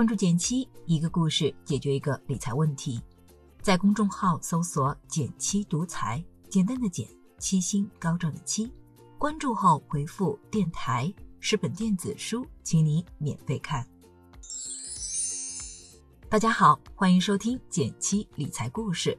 关注减七，一个故事解决一个理财问题。在公众号搜索“减七独裁，简单的减，七星高照的七。关注后回复“电台”是本电子书，请你免费看。大家好，欢迎收听减七理财故事。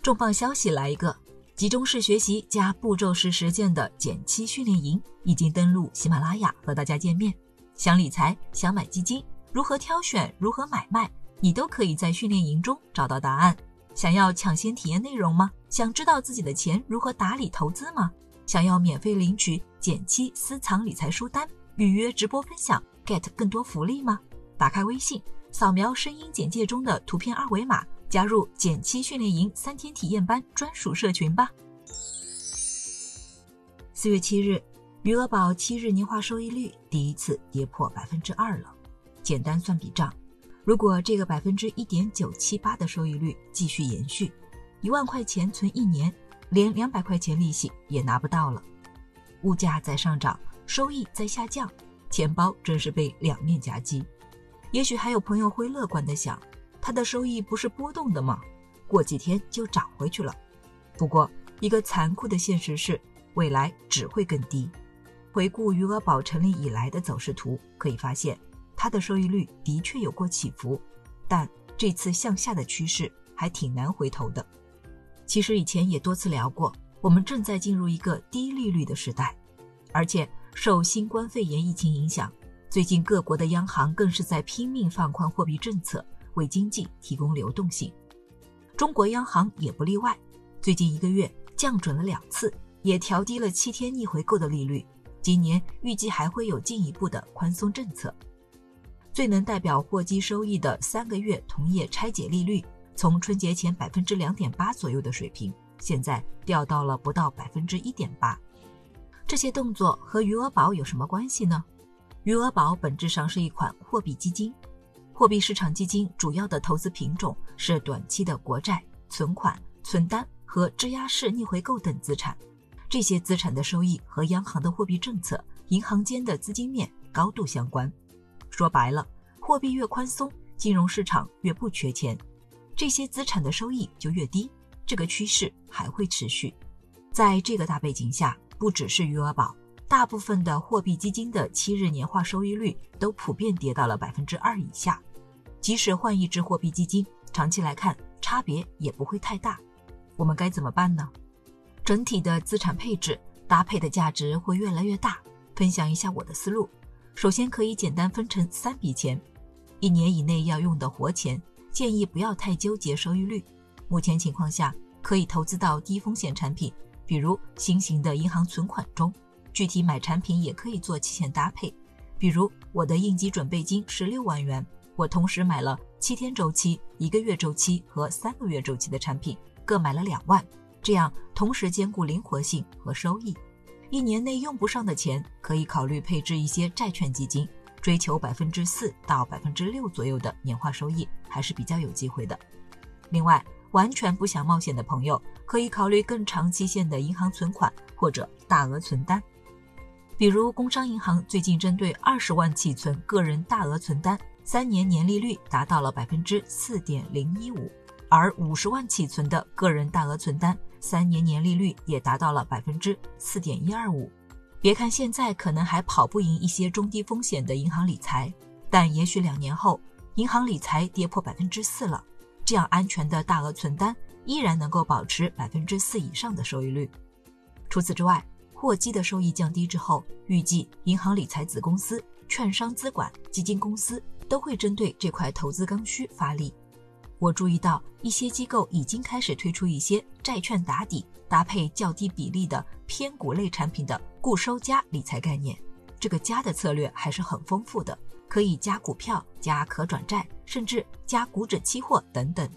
重磅消息来一个！集中式学习加步骤式实践的减七训练营已经登陆喜马拉雅，和大家见面。想理财，想买基金，如何挑选，如何买卖，你都可以在训练营中找到答案。想要抢先体验内容吗？想知道自己的钱如何打理投资吗？想要免费领取减七私藏理财书单，预约直播分享，get 更多福利吗？打开微信，扫描声音简介中的图片二维码。加入减七训练营三天体验班专属社群吧。四月七日，余额宝七日年化收益率第一次跌破百分之二了。简单算笔账，如果这个百分之一点九七八的收益率继续延续，一万块钱存一年，连两百块钱利息也拿不到了。物价在上涨，收益在下降，钱包真是被两面夹击。也许还有朋友会乐观的想。它的收益不是波动的吗？过几天就涨回去了。不过，一个残酷的现实是，未来只会更低。回顾余额宝成立以来的走势图，可以发现，它的收益率的确有过起伏，但这次向下的趋势还挺难回头的。其实以前也多次聊过，我们正在进入一个低利率的时代，而且受新冠肺炎疫情影响，最近各国的央行更是在拼命放宽货币政策。为经济提供流动性，中国央行也不例外。最近一个月降准了两次，也调低了七天逆回购的利率。今年预计还会有进一步的宽松政策。最能代表货基收益的三个月同业拆解利率，从春节前百分之两点八左右的水平，现在掉到了不到百分之一点八。这些动作和余额宝有什么关系呢？余额宝本质上是一款货币基金。货币市场基金主要的投资品种是短期的国债、存款、存单和质押式逆回购等资产。这些资产的收益和央行的货币政策、银行间的资金面高度相关。说白了，货币越宽松，金融市场越不缺钱，这些资产的收益就越低。这个趋势还会持续。在这个大背景下，不只是余额宝。大部分的货币基金的七日年化收益率都普遍跌到了百分之二以下。即使换一只货币基金，长期来看差别也不会太大。我们该怎么办呢？整体的资产配置搭配的价值会越来越大。分享一下我的思路：首先可以简单分成三笔钱，一年以内要用的活钱，建议不要太纠结收益率。目前情况下，可以投资到低风险产品，比如新型的银行存款中。具体买产品也可以做期限搭配，比如我的应急准备金是六万元。我同时买了七天周期、一个月周期和三个月周期的产品，各买了两万，这样同时兼顾灵活性和收益。一年内用不上的钱，可以考虑配置一些债券基金，追求百分之四到百分之六左右的年化收益，还是比较有机会的。另外，完全不想冒险的朋友，可以考虑更长期限的银行存款或者大额存单，比如工商银行最近针对二十万起存个人大额存单。三年年利率达到了百分之四点零一五，而五十万起存的个人大额存单，三年年利率也达到了百分之四点一二五。别看现在可能还跑不赢一些中低风险的银行理财，但也许两年后，银行理财跌破百分之四了，这样安全的大额存单依然能够保持百分之四以上的收益率。除此之外，货基的收益降低之后，预计银行理财子公司、券商资管、基金公司。都会针对这块投资刚需发力。我注意到一些机构已经开始推出一些债券打底、搭配较低比例的偏股类产品的固收加理财概念。这个加的策略还是很丰富的，可以加股票、加可转债，甚至加股指期货等等，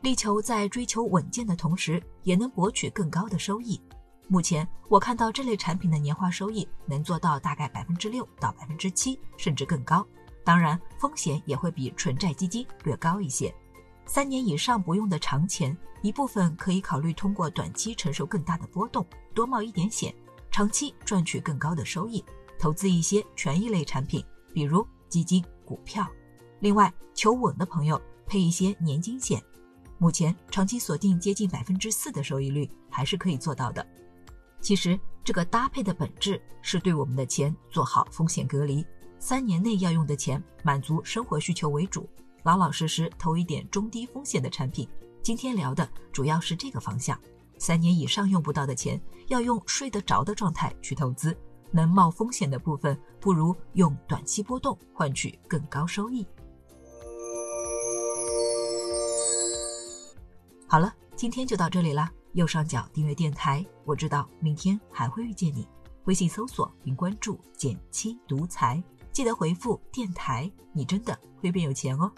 力求在追求稳健的同时，也能博取更高的收益。目前我看到这类产品的年化收益能做到大概百分之六到百分之七，甚至更高。当然，风险也会比纯债基金略高一些。三年以上不用的长钱，一部分可以考虑通过短期承受更大的波动，多冒一点险，长期赚取更高的收益。投资一些权益类产品，比如基金、股票。另外，求稳的朋友配一些年金险，目前长期锁定接近百分之四的收益率还是可以做到的。其实，这个搭配的本质是对我们的钱做好风险隔离，三年内要用的钱满足生活需求为主，老老实实投一点中低风险的产品。今天聊的主要是这个方向。三年以上用不到的钱，要用睡得着的状态去投资，能冒风险的部分，不如用短期波动换取更高收益。好了，今天就到这里啦。右上角订阅电台，我知道明天还会遇见你。微信搜索并关注“减七独裁，记得回复“电台”，你真的会变有钱哦。